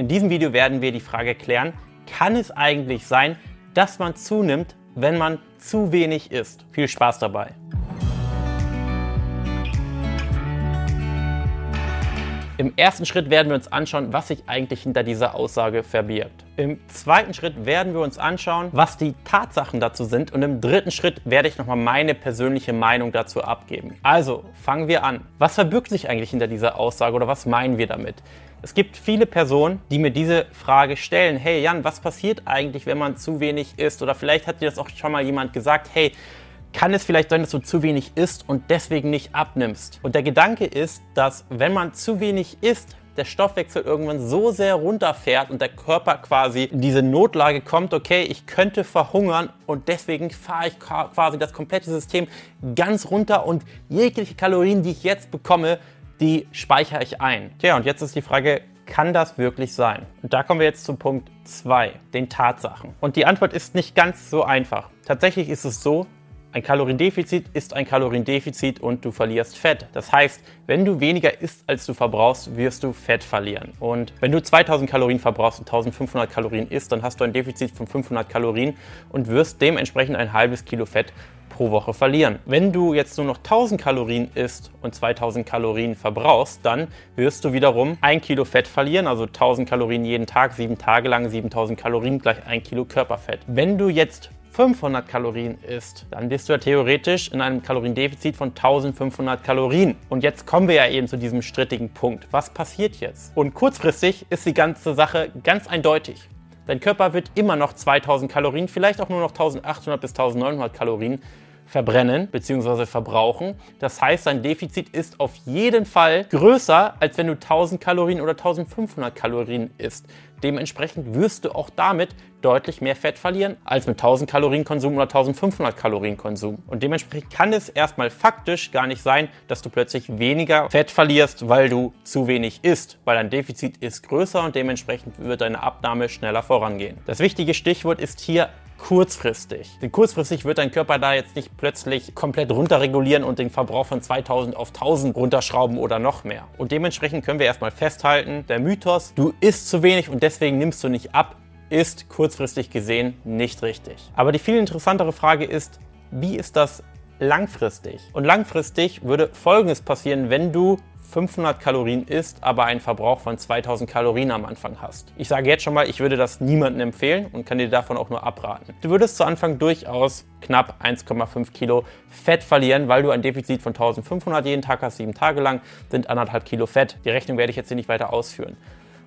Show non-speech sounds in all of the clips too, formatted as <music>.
In diesem Video werden wir die Frage klären, kann es eigentlich sein, dass man zunimmt, wenn man zu wenig isst? Viel Spaß dabei! Im ersten Schritt werden wir uns anschauen, was sich eigentlich hinter dieser Aussage verbirgt. Im zweiten Schritt werden wir uns anschauen, was die Tatsachen dazu sind. Und im dritten Schritt werde ich nochmal meine persönliche Meinung dazu abgeben. Also fangen wir an. Was verbirgt sich eigentlich hinter dieser Aussage oder was meinen wir damit? Es gibt viele Personen, die mir diese Frage stellen. Hey Jan, was passiert eigentlich, wenn man zu wenig isst? Oder vielleicht hat dir das auch schon mal jemand gesagt. Hey, kann es vielleicht sein, dass du zu wenig isst und deswegen nicht abnimmst. Und der Gedanke ist, dass wenn man zu wenig isst, der Stoffwechsel irgendwann so sehr runterfährt und der Körper quasi in diese Notlage kommt, okay, ich könnte verhungern und deswegen fahre ich quasi das komplette System ganz runter und jegliche Kalorien, die ich jetzt bekomme, die speichere ich ein. Tja, und jetzt ist die Frage, kann das wirklich sein? Und da kommen wir jetzt zum Punkt 2, den Tatsachen. Und die Antwort ist nicht ganz so einfach. Tatsächlich ist es so, ein Kaloriendefizit ist ein Kaloriendefizit und du verlierst Fett. Das heißt, wenn du weniger isst, als du verbrauchst, wirst du Fett verlieren. Und wenn du 2000 Kalorien verbrauchst und 1500 Kalorien isst, dann hast du ein Defizit von 500 Kalorien und wirst dementsprechend ein halbes Kilo Fett pro Woche verlieren. Wenn du jetzt nur noch 1000 Kalorien isst und 2000 Kalorien verbrauchst, dann wirst du wiederum ein Kilo Fett verlieren, also 1000 Kalorien jeden Tag, sieben Tage lang, 7000 Kalorien gleich ein Kilo Körperfett. Wenn du jetzt 500 Kalorien isst, dann bist du ja theoretisch in einem Kaloriendefizit von 1500 Kalorien. Und jetzt kommen wir ja eben zu diesem strittigen Punkt. Was passiert jetzt? Und kurzfristig ist die ganze Sache ganz eindeutig. Dein Körper wird immer noch 2000 Kalorien, vielleicht auch nur noch 1800 bis 1900 Kalorien verbrennen bzw. verbrauchen. Das heißt, dein Defizit ist auf jeden Fall größer, als wenn du 1000 Kalorien oder 1500 Kalorien isst. Dementsprechend wirst du auch damit deutlich mehr Fett verlieren als mit 1000 Kalorien Konsum oder 1500 Kalorien Konsum. Und dementsprechend kann es erstmal faktisch gar nicht sein, dass du plötzlich weniger Fett verlierst, weil du zu wenig isst, weil dein Defizit ist größer und dementsprechend wird deine Abnahme schneller vorangehen. Das wichtige Stichwort ist hier kurzfristig. Denn kurzfristig wird dein Körper da jetzt nicht plötzlich komplett runterregulieren und den Verbrauch von 2000 auf 1000 runterschrauben oder noch mehr. Und dementsprechend können wir erstmal festhalten, der Mythos, du isst zu wenig und deswegen nimmst du nicht ab, ist kurzfristig gesehen nicht richtig. Aber die viel interessantere Frage ist, wie ist das langfristig? Und langfristig würde Folgendes passieren, wenn du 500 Kalorien isst, aber einen Verbrauch von 2000 Kalorien am Anfang hast. Ich sage jetzt schon mal, ich würde das niemandem empfehlen und kann dir davon auch nur abraten. Du würdest zu Anfang durchaus knapp 1,5 Kilo Fett verlieren, weil du ein Defizit von 1500 jeden Tag hast, sieben Tage lang, sind anderthalb Kilo Fett. Die Rechnung werde ich jetzt hier nicht weiter ausführen.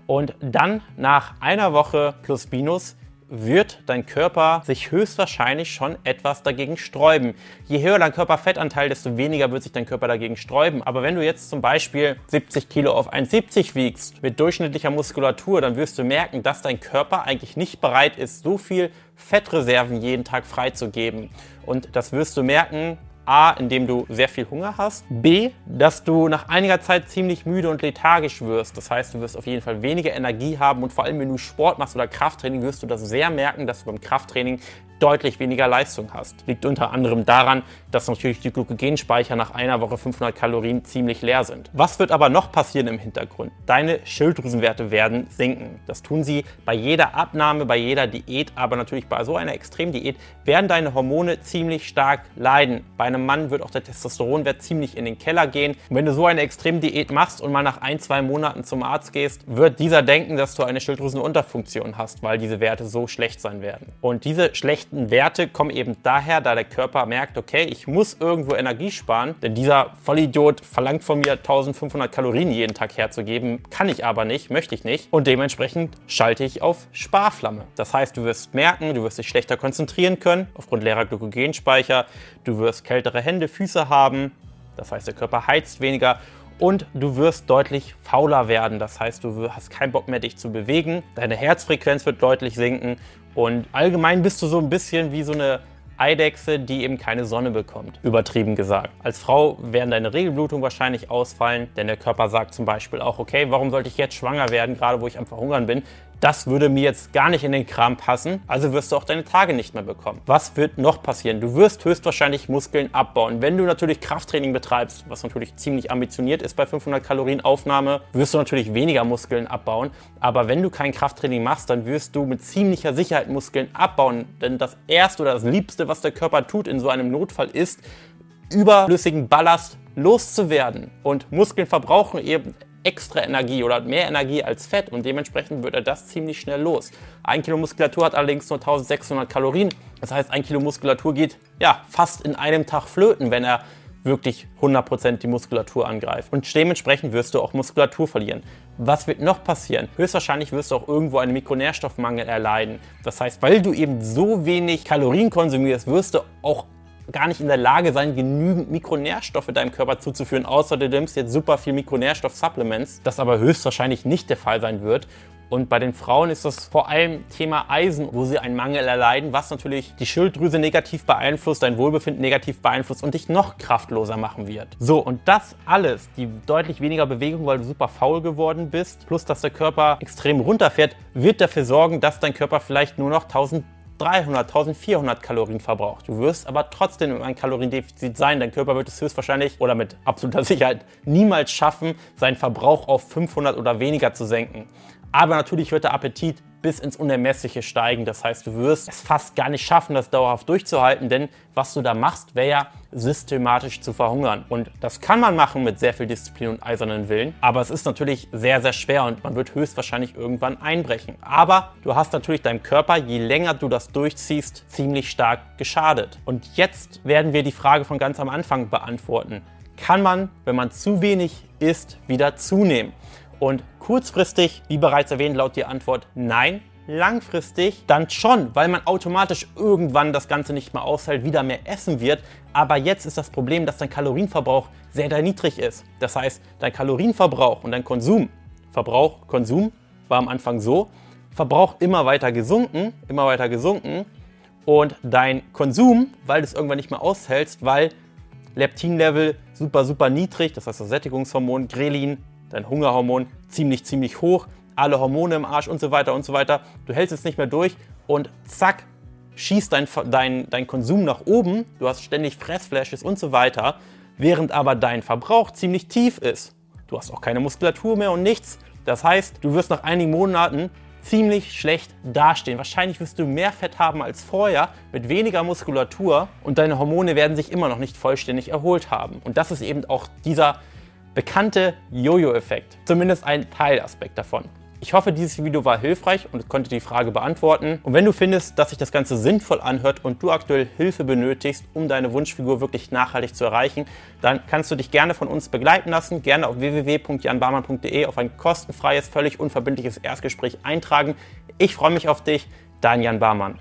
Und dann nach einer Woche plus minus wird dein Körper sich höchstwahrscheinlich schon etwas dagegen sträuben. Je höher dein Körperfettanteil, desto weniger wird sich dein Körper dagegen sträuben. Aber wenn du jetzt zum Beispiel 70 Kilo auf 1,70 wiegst mit durchschnittlicher Muskulatur, dann wirst du merken, dass dein Körper eigentlich nicht bereit ist, so viel Fettreserven jeden Tag freizugeben. Und das wirst du merken, A, indem du sehr viel Hunger hast. B, dass du nach einiger Zeit ziemlich müde und lethargisch wirst. Das heißt, du wirst auf jeden Fall weniger Energie haben und vor allem, wenn du Sport machst oder Krafttraining, wirst du das sehr merken, dass du beim Krafttraining deutlich weniger Leistung hast. Liegt unter anderem daran, dass natürlich die Glykogenspeicher nach einer Woche 500 Kalorien ziemlich leer sind. Was wird aber noch passieren im Hintergrund? Deine Schilddrüsenwerte werden sinken. Das tun sie bei jeder Abnahme, bei jeder Diät, aber natürlich bei so einer Extremdiät werden deine Hormone ziemlich stark leiden. Bei einem Mann wird auch der Testosteronwert ziemlich in den Keller gehen. Und wenn du so eine Extremdiät machst und mal nach ein, zwei Monaten zum Arzt gehst, wird dieser denken, dass du eine Schilddrüsenunterfunktion hast, weil diese Werte so schlecht sein werden. Und diese schlechten schlechten Werte kommen eben daher, da der Körper merkt, okay, ich muss irgendwo Energie sparen, denn dieser Vollidiot verlangt von mir 1500 Kalorien jeden Tag herzugeben, kann ich aber nicht, möchte ich nicht. Und dementsprechend schalte ich auf Sparflamme. Das heißt, du wirst merken, du wirst dich schlechter konzentrieren können aufgrund leerer Glykogenspeicher, du wirst kältere Hände, Füße haben, das heißt, der Körper heizt weniger. Und du wirst deutlich fauler werden. Das heißt, du hast keinen Bock mehr, dich zu bewegen. Deine Herzfrequenz wird deutlich sinken und allgemein bist du so ein bisschen wie so eine Eidechse, die eben keine Sonne bekommt, übertrieben gesagt. Als Frau werden deine Regelblutungen wahrscheinlich ausfallen, denn der Körper sagt zum Beispiel auch, okay, warum sollte ich jetzt schwanger werden, gerade wo ich am Verhungern bin? Das würde mir jetzt gar nicht in den Kram passen, also wirst du auch deine Tage nicht mehr bekommen. Was wird noch passieren? Du wirst höchstwahrscheinlich Muskeln abbauen. Wenn du natürlich Krafttraining betreibst, was natürlich ziemlich ambitioniert ist bei 500 Kalorien Aufnahme, wirst du natürlich weniger Muskeln abbauen. Aber wenn du kein Krafttraining machst, dann wirst du mit ziemlicher Sicherheit Muskeln abbauen. Denn das Erste oder das Liebste, was der Körper tut in so einem Notfall, ist, überflüssigen Ballast loszuwerden. Und Muskeln verbrauchen eben extra Energie oder mehr Energie als Fett und dementsprechend wird er das ziemlich schnell los. Ein Kilo Muskulatur hat allerdings nur 1600 Kalorien. Das heißt, ein Kilo Muskulatur geht ja fast in einem Tag flöten, wenn er wirklich 100% die Muskulatur angreift. Und dementsprechend wirst du auch Muskulatur verlieren. Was wird noch passieren? Höchstwahrscheinlich wirst du auch irgendwo einen Mikronährstoffmangel erleiden. Das heißt, weil du eben so wenig Kalorien konsumierst, wirst du auch gar nicht in der Lage sein, genügend Mikronährstoffe deinem Körper zuzuführen, außer du nimmst jetzt super viel Mikronährstoff-Supplements, das aber höchstwahrscheinlich nicht der Fall sein wird. Und bei den Frauen ist das vor allem Thema Eisen, wo sie einen Mangel erleiden, was natürlich die Schilddrüse negativ beeinflusst, dein Wohlbefinden negativ beeinflusst und dich noch kraftloser machen wird. So, und das alles, die deutlich weniger Bewegung, weil du super faul geworden bist, plus dass der Körper extrem runterfährt, wird dafür sorgen, dass dein Körper vielleicht nur noch 1000 1300, 1400 Kalorien verbraucht. Du wirst aber trotzdem in einem Kaloriendefizit sein. Dein Körper wird es höchstwahrscheinlich oder mit absoluter <laughs> Sicherheit niemals schaffen, seinen Verbrauch auf 500 oder weniger zu senken. Aber natürlich wird der Appetit bis ins Unermessliche steigen. Das heißt, du wirst es fast gar nicht schaffen, das dauerhaft durchzuhalten, denn was du da machst, wäre ja systematisch zu verhungern. Und das kann man machen mit sehr viel Disziplin und eisernen Willen, aber es ist natürlich sehr, sehr schwer und man wird höchstwahrscheinlich irgendwann einbrechen. Aber du hast natürlich deinem Körper, je länger du das durchziehst, ziemlich stark geschadet. Und jetzt werden wir die Frage von ganz am Anfang beantworten. Kann man, wenn man zu wenig isst, wieder zunehmen? Und kurzfristig, wie bereits erwähnt, lautet die Antwort nein. Langfristig dann schon, weil man automatisch irgendwann das Ganze nicht mehr aushält, wieder mehr essen wird. Aber jetzt ist das Problem, dass dein Kalorienverbrauch sehr, sehr niedrig ist. Das heißt, dein Kalorienverbrauch und dein Konsum, Verbrauch, Konsum war am Anfang so, Verbrauch immer weiter gesunken, immer weiter gesunken und dein Konsum, weil du es irgendwann nicht mehr aushältst, weil Leptinlevel super, super niedrig, das heißt das Sättigungshormon, Grelin, dein Hungerhormon ziemlich, ziemlich hoch, alle Hormone im Arsch und so weiter und so weiter. Du hältst es nicht mehr durch und zack, schießt dein, dein, dein Konsum nach oben, du hast ständig Fressflashes und so weiter, während aber dein Verbrauch ziemlich tief ist. Du hast auch keine Muskulatur mehr und nichts. Das heißt, du wirst nach einigen Monaten ziemlich schlecht dastehen. Wahrscheinlich wirst du mehr Fett haben als vorher, mit weniger Muskulatur und deine Hormone werden sich immer noch nicht vollständig erholt haben. Und das ist eben auch dieser bekannte Jojo-Effekt. Zumindest ein Teilaspekt davon. Ich hoffe, dieses Video war hilfreich und konnte die Frage beantworten. Und wenn du findest, dass sich das Ganze sinnvoll anhört und du aktuell Hilfe benötigst, um deine Wunschfigur wirklich nachhaltig zu erreichen, dann kannst du dich gerne von uns begleiten lassen. Gerne auf www.janbarmann.de auf ein kostenfreies, völlig unverbindliches Erstgespräch eintragen. Ich freue mich auf dich, dein Jan Barmann.